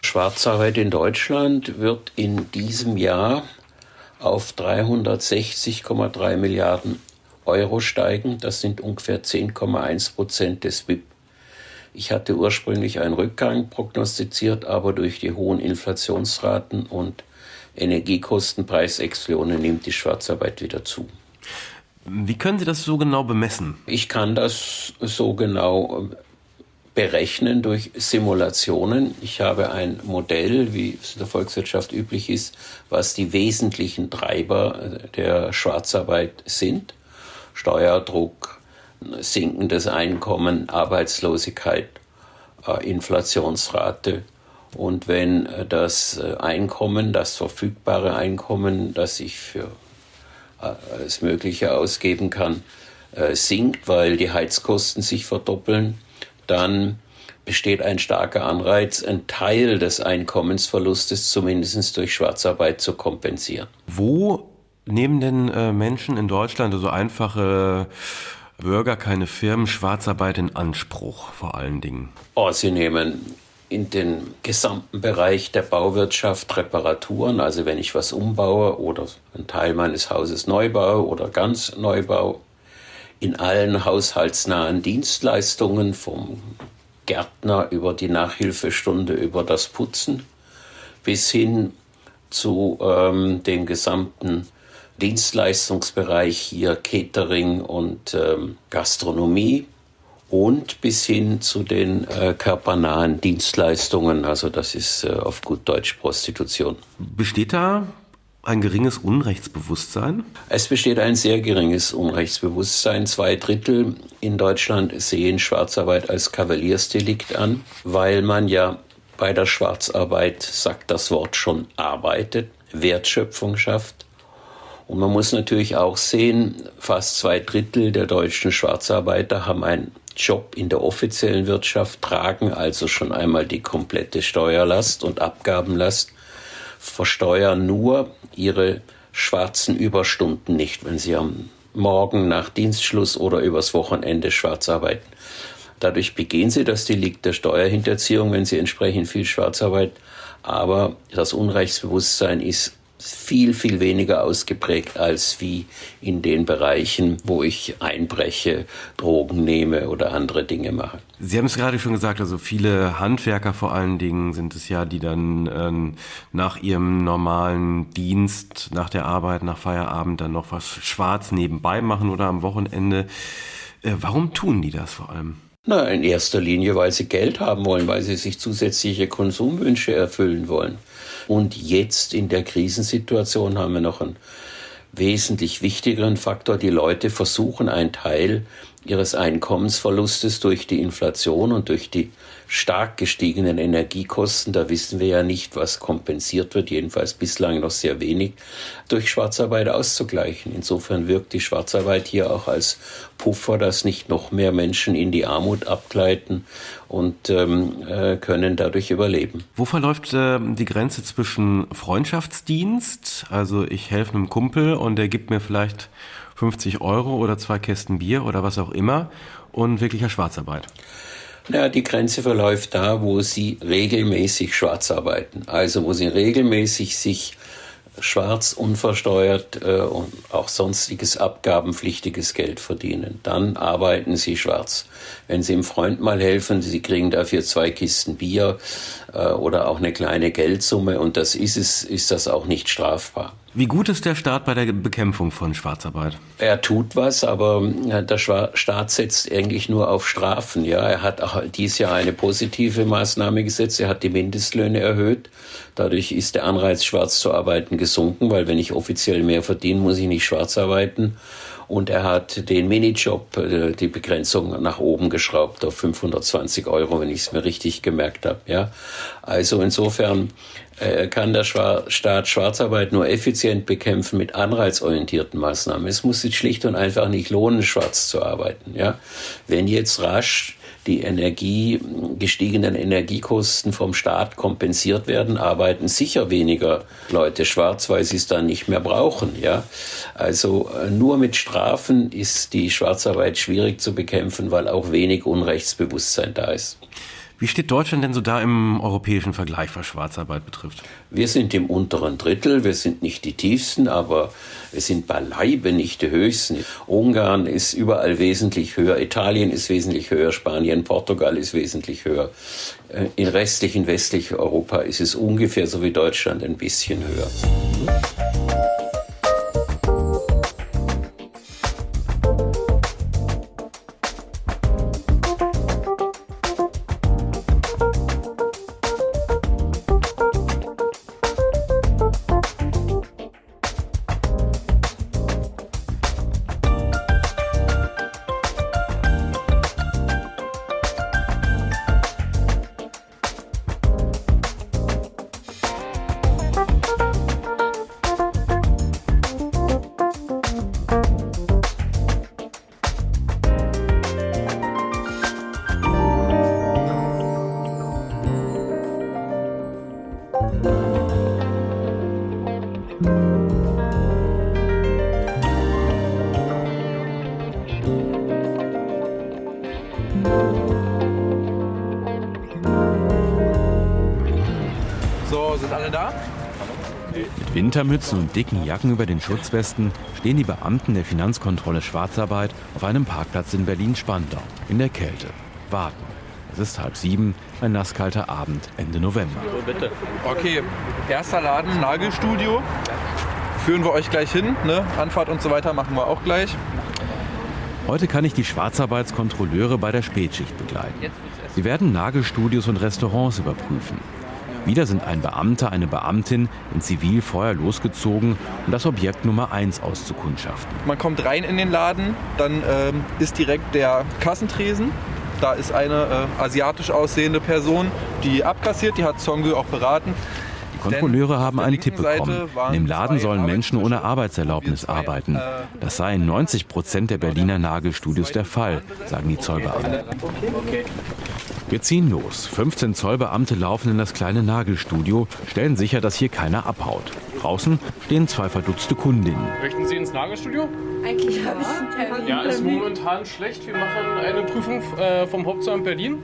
Schwarzarbeit in Deutschland wird in diesem Jahr auf 360,3 Milliarden Euro steigen. Das sind ungefähr 10,1 Prozent des BIP. Ich hatte ursprünglich einen Rückgang prognostiziert, aber durch die hohen Inflationsraten und Energiekostenpreisexplosionen nimmt die Schwarzarbeit wieder zu. Wie können Sie das so genau bemessen? Ich kann das so genau berechnen durch Simulationen. Ich habe ein Modell, wie es in der Volkswirtschaft üblich ist, was die wesentlichen Treiber der Schwarzarbeit sind. Steuerdruck, sinkendes Einkommen, Arbeitslosigkeit, äh, Inflationsrate. Und wenn das Einkommen, das verfügbare Einkommen, das ich für alles Mögliche ausgeben kann, äh, sinkt, weil die Heizkosten sich verdoppeln, dann besteht ein starker Anreiz, einen Teil des Einkommensverlustes zumindest durch Schwarzarbeit zu kompensieren. Wo nehmen denn äh, Menschen in Deutschland, also einfache Bürger, keine Firmen, Schwarzarbeit in Anspruch vor allen Dingen? Oh, sie nehmen in den gesamten Bereich der Bauwirtschaft Reparaturen, also wenn ich was umbaue oder einen Teil meines Hauses neu baue oder ganz neu baue, in allen haushaltsnahen Dienstleistungen vom Gärtner über die Nachhilfestunde, über das Putzen bis hin zu ähm, dem gesamten Dienstleistungsbereich hier Catering und ähm, Gastronomie und bis hin zu den äh, körpernahen Dienstleistungen. Also das ist äh, auf gut Deutsch Prostitution. Besteht da ein geringes Unrechtsbewusstsein? Es besteht ein sehr geringes Unrechtsbewusstsein. Zwei Drittel in Deutschland sehen Schwarzarbeit als Kavaliersdelikt an, weil man ja bei der Schwarzarbeit, sagt das Wort schon, arbeitet, Wertschöpfung schafft. Und man muss natürlich auch sehen, fast zwei Drittel der deutschen Schwarzarbeiter haben ein Job in der offiziellen Wirtschaft tragen also schon einmal die komplette Steuerlast und Abgabenlast, versteuern nur ihre schwarzen Überstunden nicht, wenn sie am Morgen nach Dienstschluss oder übers Wochenende schwarz arbeiten. Dadurch begehen sie das Delikt der Steuerhinterziehung, wenn sie entsprechend viel Schwarzarbeit. Aber das Unrechtsbewusstsein ist viel, viel weniger ausgeprägt als wie in den Bereichen, wo ich einbreche, Drogen nehme oder andere Dinge mache. Sie haben es gerade schon gesagt, also viele Handwerker vor allen Dingen sind es ja, die dann ähm, nach ihrem normalen Dienst, nach der Arbeit, nach Feierabend dann noch was schwarz nebenbei machen oder am Wochenende. Äh, warum tun die das vor allem? Na, in erster Linie, weil sie Geld haben wollen, weil sie sich zusätzliche Konsumwünsche erfüllen wollen. Und jetzt in der Krisensituation haben wir noch einen wesentlich wichtigeren Faktor. Die Leute versuchen einen Teil ihres Einkommensverlustes durch die Inflation und durch die stark gestiegenen Energiekosten, da wissen wir ja nicht, was kompensiert wird, jedenfalls bislang noch sehr wenig, durch Schwarzarbeit auszugleichen. Insofern wirkt die Schwarzarbeit hier auch als Puffer, dass nicht noch mehr Menschen in die Armut abgleiten und ähm, äh, können dadurch überleben. Wo verläuft äh, die Grenze zwischen Freundschaftsdienst, also ich helfe einem Kumpel und der gibt mir vielleicht 50 Euro oder zwei Kästen Bier oder was auch immer und wirklicher Schwarzarbeit? Ja, die Grenze verläuft da, wo sie regelmäßig schwarz arbeiten. Also wo sie regelmäßig sich schwarz, unversteuert äh, und auch sonstiges abgabenpflichtiges Geld verdienen. Dann arbeiten sie schwarz. Wenn sie einem Freund mal helfen, sie kriegen dafür zwei Kisten Bier äh, oder auch eine kleine Geldsumme und das ist es, ist das auch nicht strafbar. Wie gut ist der Staat bei der Bekämpfung von Schwarzarbeit? Er tut was, aber der Staat setzt eigentlich nur auf Strafen. Ja, er hat auch dieses Jahr eine positive Maßnahme gesetzt. Er hat die Mindestlöhne erhöht. Dadurch ist der Anreiz, schwarz zu arbeiten, gesunken, weil wenn ich offiziell mehr verdiene, muss ich nicht schwarz arbeiten. Und er hat den Minijob, äh, die Begrenzung nach oben geschraubt auf 520 Euro, wenn ich es mir richtig gemerkt habe. Ja, also insofern äh, kann der Staat Schwarzarbeit nur effizient bekämpfen mit anreizorientierten Maßnahmen. Es muss sich schlicht und einfach nicht lohnen, schwarz zu arbeiten. Ja, wenn jetzt rasch die Energie, gestiegenen Energiekosten vom Staat kompensiert werden, arbeiten sicher weniger Leute schwarz, weil sie es dann nicht mehr brauchen. Ja? Also äh, nur mit Strafen ist die Schwarzarbeit schwierig zu bekämpfen, weil auch wenig Unrechtsbewusstsein da ist. Wie steht Deutschland denn so da im europäischen Vergleich, was Schwarzarbeit betrifft? Wir sind im unteren Drittel, wir sind nicht die tiefsten, aber wir sind beileibe nicht die höchsten. Ungarn ist überall wesentlich höher, Italien ist wesentlich höher, Spanien, Portugal ist wesentlich höher. Äh, in restlichen westlichen Europa ist es ungefähr so wie Deutschland ein bisschen höher. Wintermützen und dicken Jacken über den Schutzwesten stehen die Beamten der Finanzkontrolle Schwarzarbeit auf einem Parkplatz in Berlin-Spandau in der Kälte. Warten. Es ist halb sieben, ein nasskalter Abend Ende November. Bitte. Okay, erster Laden, Nagelstudio. Führen wir euch gleich hin. Ne? Anfahrt und so weiter machen wir auch gleich. Heute kann ich die Schwarzarbeitskontrolleure bei der Spätschicht begleiten. Sie werden Nagelstudios und Restaurants überprüfen. Wieder sind ein Beamter, eine Beamtin in Zivil vorher losgezogen, um das Objekt Nummer 1 auszukundschaften. Man kommt rein in den Laden, dann ähm, ist direkt der Kassentresen. Da ist eine äh, asiatisch aussehende Person, die abkassiert, die hat Songül auch beraten. Kontrolleure haben einen Tipp bekommen. In dem Laden sollen Menschen ohne Arbeitserlaubnis arbeiten. Das sei in 90 Prozent der Berliner Nagelstudios der Fall, sagen die Zollbeamten. Wir ziehen los. 15 Zollbeamte laufen in das kleine Nagelstudio, stellen sicher, dass hier keiner abhaut. Draußen stehen zwei verdutzte Kundinnen. Möchten Sie ins Nagelstudio? Eigentlich habe ich einen Termin. Ja, ist momentan schlecht. Wir machen eine Prüfung äh, vom Hauptzollamt Berlin.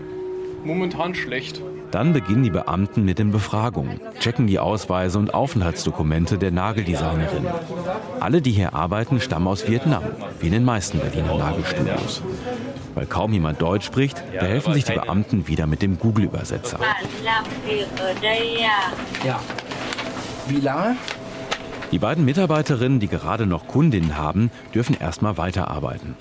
Momentan schlecht. Dann beginnen die Beamten mit den Befragungen, checken die Ausweise und Aufenthaltsdokumente der Nageldesignerin. Alle, die hier arbeiten, stammen aus Vietnam, wie in den meisten Berliner Nagelstudios. Weil kaum jemand Deutsch spricht, behelfen sich die Beamten wieder mit dem Google-Übersetzer. Ja. Wie lange? Die beiden Mitarbeiterinnen, die gerade noch Kundinnen haben, dürfen erstmal weiterarbeiten.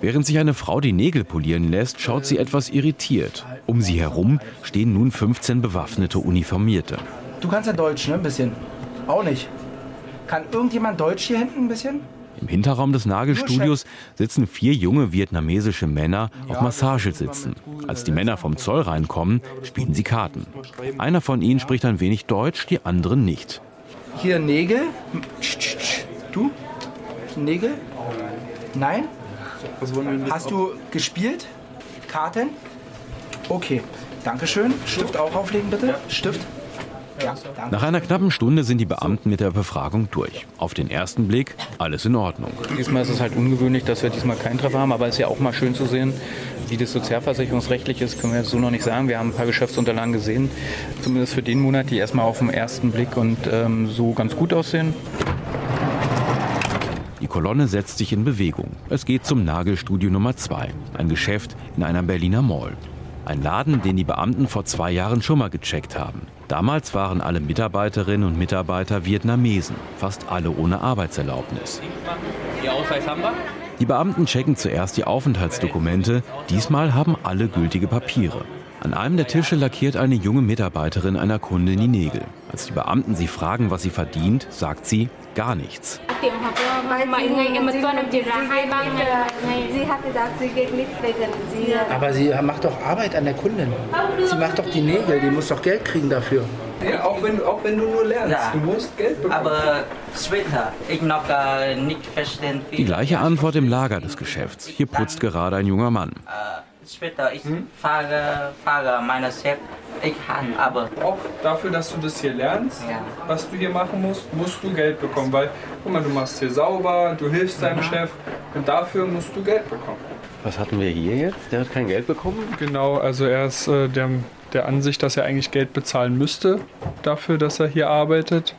Während sich eine Frau die Nägel polieren lässt, schaut sie etwas irritiert. Um sie herum stehen nun 15 bewaffnete Uniformierte. Du kannst ja Deutsch, ne? Ein bisschen. Auch nicht. Kann irgendjemand Deutsch hier hinten ein bisschen? Im Hinterraum des Nagelstudios sitzen vier junge vietnamesische Männer auf Massagesitzen. Als die Männer vom Zoll reinkommen, spielen sie Karten. Einer von ihnen spricht ein wenig Deutsch, die anderen nicht. Hier Nägel. Du? Nägel? Nein? Hast du gespielt? Karten? Okay. Dankeschön. Stift auch auflegen, bitte. Stift. Ja. Nach einer knappen Stunde sind die Beamten mit der Befragung durch. Auf den ersten Blick alles in Ordnung. Diesmal ist es halt ungewöhnlich, dass wir diesmal keinen Treffer haben, aber es ist ja auch mal schön zu sehen, wie das sozialversicherungsrechtlich ist, können wir jetzt so noch nicht sagen. Wir haben ein paar Geschäftsunterlagen gesehen, zumindest für den Monat, die erstmal auf den ersten Blick und ähm, so ganz gut aussehen. Die Kolonne setzt sich in Bewegung. Es geht zum Nagelstudio Nummer 2, ein Geschäft in einer Berliner Mall. Ein Laden, den die Beamten vor zwei Jahren schon mal gecheckt haben. Damals waren alle Mitarbeiterinnen und Mitarbeiter Vietnamesen, fast alle ohne Arbeitserlaubnis. Ihr Ausweis haben wir? Die Beamten checken zuerst die Aufenthaltsdokumente. Diesmal haben alle gültige Papiere. An einem der Tische lackiert eine junge Mitarbeiterin einer Kundin die Nägel. Als die Beamten sie fragen, was sie verdient, sagt sie gar nichts. Sie hat gesagt, sie geht nicht wegen sie. Aber sie macht doch Arbeit an der Kundin. Sie macht doch die Nägel, die muss doch Geld kriegen dafür. Ja, auch wenn, auch wenn du nur lernst, Ja. du musst Geld bekommen. Aber später, ich noch äh, nicht verstehen Die gleiche Antwort im Lager des Geschäfts. Hier putzt gerade ein junger Mann. Später, ich fahre, fahre meine Chef, ich kann, aber Auch dafür, dass du das hier lernst, was du hier machen musst, musst du Geld bekommen. Weil, guck mal, du machst hier sauber, du hilfst deinem Chef und dafür musst du Geld bekommen. Was hatten wir hier jetzt? Der hat kein Geld bekommen? Genau, also er ist äh, der der Ansicht, dass er eigentlich Geld bezahlen müsste dafür, dass er hier arbeitet.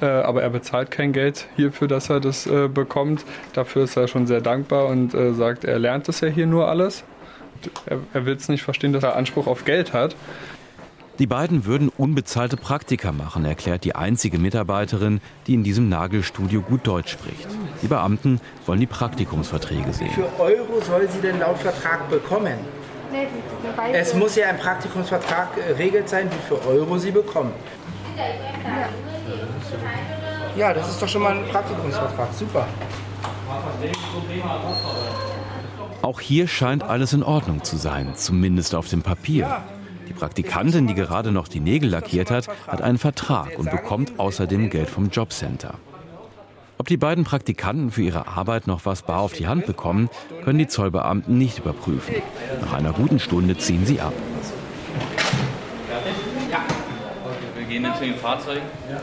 Äh, aber er bezahlt kein Geld hierfür, dass er das äh, bekommt. Dafür ist er schon sehr dankbar und äh, sagt, er lernt es ja hier nur alles. Er, er will es nicht verstehen, dass er Anspruch auf Geld hat. Die beiden würden unbezahlte Praktika machen, erklärt die einzige Mitarbeiterin, die in diesem Nagelstudio gut Deutsch spricht. Die Beamten wollen die Praktikumsverträge sehen. Wie viel Euro soll sie denn laut Vertrag bekommen? Es muss ja ein Praktikumsvertrag regelt sein, wie viel Euro sie bekommen. Ja, das ist doch schon mal ein Praktikumsvertrag. Super. Auch hier scheint alles in Ordnung zu sein, zumindest auf dem Papier. Die Praktikantin, die gerade noch die Nägel lackiert hat, hat einen Vertrag und bekommt außerdem Geld vom Jobcenter. Ob die beiden Praktikanten für ihre Arbeit noch was bar auf die Hand bekommen, können die Zollbeamten nicht überprüfen. Nach einer guten Stunde ziehen sie ab. Wir gehen jetzt zu den Fahrzeugen. Ja.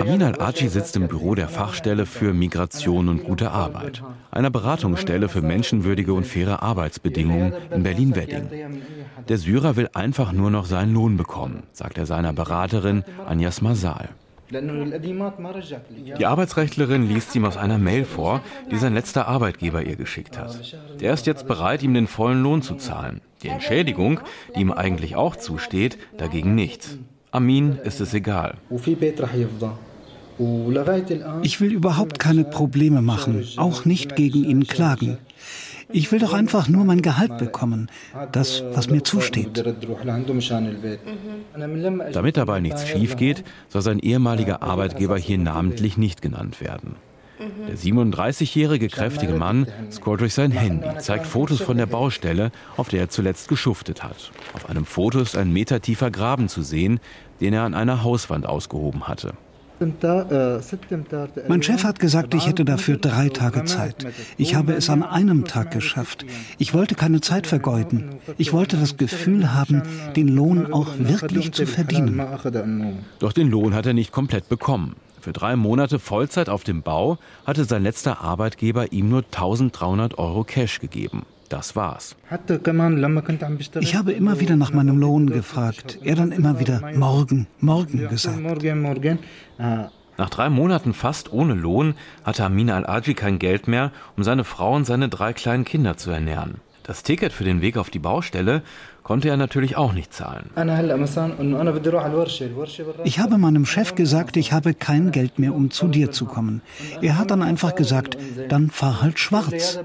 Amin al-Aji sitzt im Büro der Fachstelle für Migration und gute Arbeit, einer Beratungsstelle für menschenwürdige und faire Arbeitsbedingungen in Berlin-Wedding. Der Syrer will einfach nur noch seinen Lohn bekommen, sagt er seiner Beraterin Anjas Masal. Die Arbeitsrechtlerin liest ihm aus einer Mail vor, die sein letzter Arbeitgeber ihr geschickt hat. Der ist jetzt bereit, ihm den vollen Lohn zu zahlen. Die Entschädigung, die ihm eigentlich auch zusteht, dagegen nicht. Amin ist es egal. Ich will überhaupt keine Probleme machen, auch nicht gegen ihn klagen. Ich will doch einfach nur mein Gehalt bekommen, das, was mir zusteht. Damit dabei nichts schief geht, soll sein ehemaliger Arbeitgeber hier namentlich nicht genannt werden. Der 37-jährige kräftige Mann scrollt durch sein Handy, zeigt Fotos von der Baustelle, auf der er zuletzt geschuftet hat. Auf einem Foto ist ein metertiefer Graben zu sehen, den er an einer Hauswand ausgehoben hatte. Mein Chef hat gesagt, ich hätte dafür drei Tage Zeit. Ich habe es an einem Tag geschafft. Ich wollte keine Zeit vergeuden. Ich wollte das Gefühl haben, den Lohn auch wirklich zu verdienen. Doch den Lohn hat er nicht komplett bekommen. Für drei Monate Vollzeit auf dem Bau hatte sein letzter Arbeitgeber ihm nur 1300 Euro Cash gegeben. Das war's. Ich habe immer wieder nach meinem Lohn gefragt. Er dann immer wieder morgen, morgen gesagt. Nach drei Monaten fast ohne Lohn hatte Amin al-Aji kein Geld mehr, um seine Frau und seine drei kleinen Kinder zu ernähren. Das Ticket für den Weg auf die Baustelle konnte er natürlich auch nicht zahlen. Ich habe meinem Chef gesagt, ich habe kein Geld mehr, um zu dir zu kommen. Er hat dann einfach gesagt, dann fahr halt schwarz.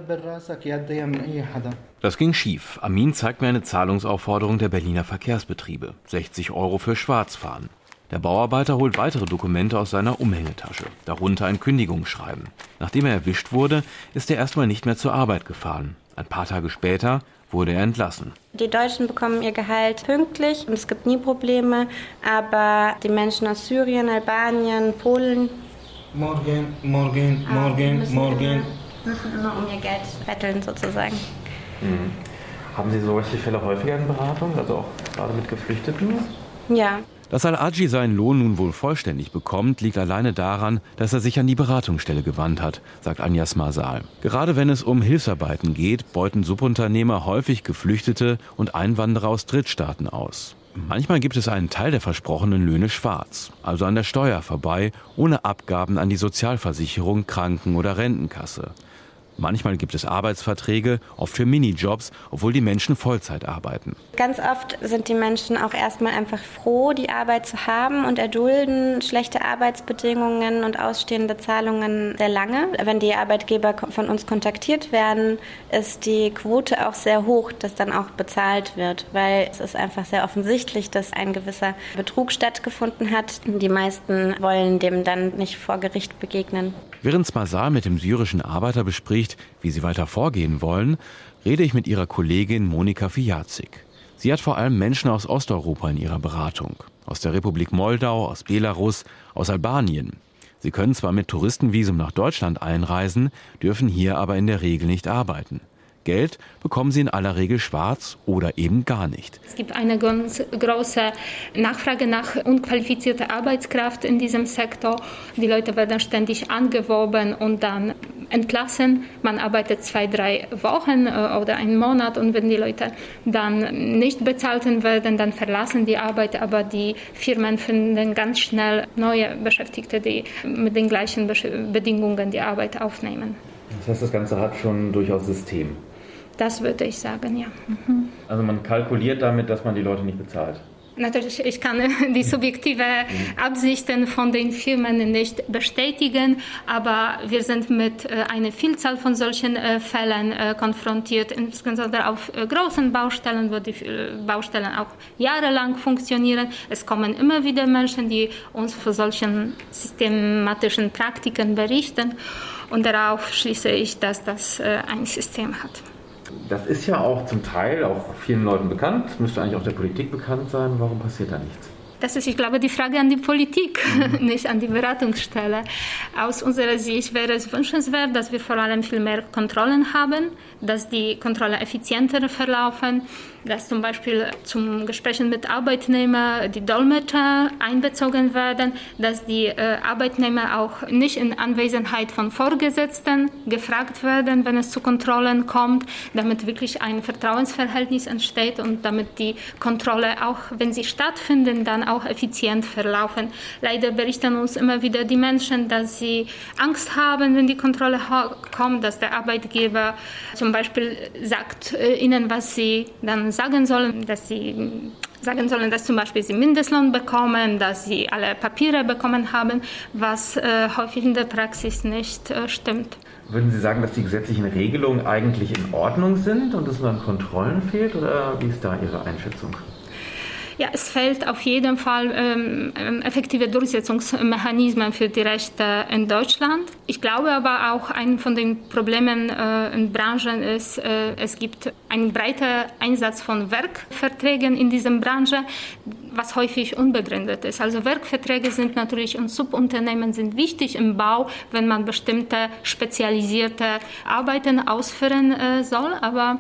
Das ging schief. Amin zeigt mir eine Zahlungsaufforderung der Berliner Verkehrsbetriebe. 60 Euro für Schwarzfahren. Der Bauarbeiter holt weitere Dokumente aus seiner Umhängetasche, darunter ein Kündigungsschreiben. Nachdem er erwischt wurde, ist er erstmal nicht mehr zur Arbeit gefahren. Ein paar Tage später wurde er entlassen. Die Deutschen bekommen ihr Gehalt pünktlich und es gibt nie Probleme, aber die Menschen aus Syrien, Albanien, Polen. Morgen, morgen, morgen, müssen morgen. Immer, müssen immer um ihr Geld betteln sozusagen. Mhm. Haben Sie solche Fälle häufiger in Beratung, also auch gerade mit Geflüchteten? Ja. Dass Al-Aji seinen Lohn nun wohl vollständig bekommt, liegt alleine daran, dass er sich an die Beratungsstelle gewandt hat, sagt Anjas Masal. Gerade wenn es um Hilfsarbeiten geht, beuten Subunternehmer häufig Geflüchtete und Einwanderer aus Drittstaaten aus. Manchmal gibt es einen Teil der versprochenen Löhne schwarz, also an der Steuer vorbei, ohne Abgaben an die Sozialversicherung, Kranken- oder Rentenkasse. Manchmal gibt es Arbeitsverträge, oft für Minijobs, obwohl die Menschen Vollzeit arbeiten. Ganz oft sind die Menschen auch erstmal einfach froh, die Arbeit zu haben und erdulden schlechte Arbeitsbedingungen und ausstehende Zahlungen sehr lange. Wenn die Arbeitgeber von uns kontaktiert werden, ist die Quote auch sehr hoch, dass dann auch bezahlt wird, weil es ist einfach sehr offensichtlich, dass ein gewisser Betrug stattgefunden hat. Die meisten wollen dem dann nicht vor Gericht begegnen. Während Smazar mit dem syrischen Arbeiter bespricht, wie sie weiter vorgehen wollen, rede ich mit ihrer Kollegin Monika Fijazik. Sie hat vor allem Menschen aus Osteuropa in ihrer Beratung. Aus der Republik Moldau, aus Belarus, aus Albanien. Sie können zwar mit Touristenvisum nach Deutschland einreisen, dürfen hier aber in der Regel nicht arbeiten. Geld bekommen sie in aller Regel schwarz oder eben gar nicht. Es gibt eine ganz große Nachfrage nach unqualifizierter Arbeitskraft in diesem Sektor. Die Leute werden ständig angeworben und dann entlassen. Man arbeitet zwei, drei Wochen äh, oder einen Monat und wenn die Leute dann nicht bezahlt werden, dann verlassen die Arbeit. Aber die Firmen finden ganz schnell neue Beschäftigte, die mit den gleichen Bedingungen die Arbeit aufnehmen. Das heißt, das Ganze hat schon durchaus System. Das würde ich sagen, ja. Mhm. Also man kalkuliert damit, dass man die Leute nicht bezahlt. Natürlich, ich kann die subjektive Absichten von den Firmen nicht bestätigen, aber wir sind mit äh, einer Vielzahl von solchen äh, Fällen äh, konfrontiert, insbesondere auf großen Baustellen, wo die Baustellen auch jahrelang funktionieren. Es kommen immer wieder Menschen, die uns von solchen systematischen Praktiken berichten und darauf schließe ich, dass das ein System hat. Das ist ja auch zum Teil auch vielen Leuten bekannt, müsste eigentlich auch der Politik bekannt sein. Warum passiert da nichts? Das ist, ich glaube, die Frage an die Politik, mhm. nicht an die Beratungsstelle. Aus unserer Sicht wäre es wünschenswert, dass wir vor allem viel mehr Kontrollen haben, dass die Kontrollen effizienter verlaufen, dass zum Beispiel zum Gesprächen mit Arbeitnehmern die Dolmetscher einbezogen werden, dass die äh, Arbeitnehmer auch nicht in Anwesenheit von Vorgesetzten gefragt werden, wenn es zu Kontrollen kommt, damit wirklich ein Vertrauensverhältnis entsteht und damit die Kontrolle auch, wenn sie stattfinden, dann auch effizient verlaufen. Leider berichten uns immer wieder die Menschen, dass sie Angst haben, wenn die Kontrolle kommt, dass der Arbeitgeber zum Beispiel sagt äh, ihnen, was sie dann sagen sollen, dass sie sagen sollen, dass zum Beispiel sie Mindestlohn bekommen, dass sie alle Papiere bekommen haben, was äh, häufig in der Praxis nicht äh, stimmt. Würden Sie sagen, dass die gesetzlichen Regelungen eigentlich in Ordnung sind und es nur an Kontrollen fehlt oder wie ist da Ihre Einschätzung? Ja, es fehlt auf jeden Fall ähm, ähm, effektive Durchsetzungsmechanismen für die Rechte in Deutschland. Ich glaube aber auch, ein von den Problemen äh, in Branchen ist, äh, es gibt einen breiten Einsatz von Werkverträgen in dieser Branche, was häufig unbegründet ist. Also Werkverträge sind natürlich und Subunternehmen sind wichtig im Bau, wenn man bestimmte spezialisierte Arbeiten ausführen äh, soll. Aber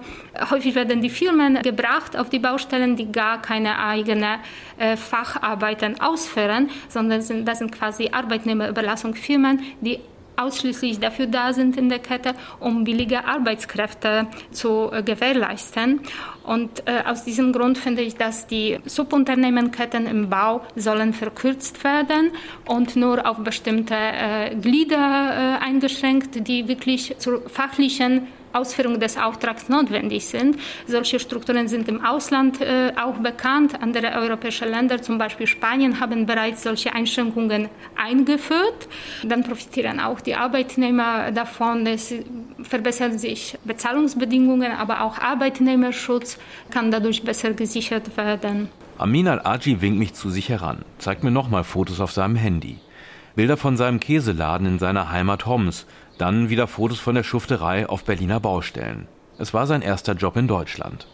häufig werden die Firmen gebracht auf die Baustellen, die gar keine eigene äh, Facharbeiten ausführen, sondern das sind quasi Arbeitnehmerüberlassungsfirmen, die ausschließlich dafür da sind in der Kette, um billige Arbeitskräfte zu äh, gewährleisten. Und äh, aus diesem Grund finde ich, dass die Subunternehmenketten im Bau sollen verkürzt werden und nur auf bestimmte äh, Glieder eingeschränkt, die wirklich zur fachlichen Ausführung des Auftrags notwendig sind. Solche Strukturen sind im Ausland äh, auch bekannt. Andere europäische Länder, zum Beispiel Spanien, haben bereits solche Einschränkungen eingeführt. Dann profitieren auch die Arbeitnehmer davon. Es verbessern sich Bezahlungsbedingungen, aber auch Arbeitnehmerschutz kann dadurch besser gesichert werden. Amin al-Aji winkt mich zu sich heran, zeigt mir nochmal Fotos auf seinem Handy. Bilder von seinem Käseladen in seiner Heimat Homs, dann wieder Fotos von der Schufterei auf Berliner Baustellen. Es war sein erster Job in Deutschland.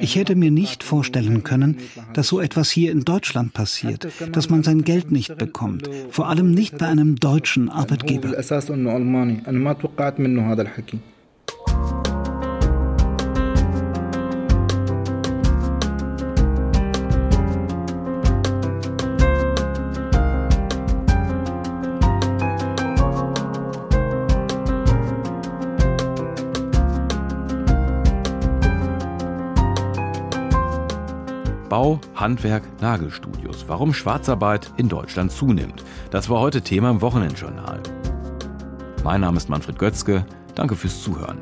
Ich hätte mir nicht vorstellen können, dass so etwas hier in Deutschland passiert, dass man sein Geld nicht bekommt, vor allem nicht bei einem deutschen Arbeitgeber. Handwerk, Nagelstudios. Warum Schwarzarbeit in Deutschland zunimmt. Das war heute Thema im Wochenendjournal. Mein Name ist Manfred Götzke. Danke fürs Zuhören.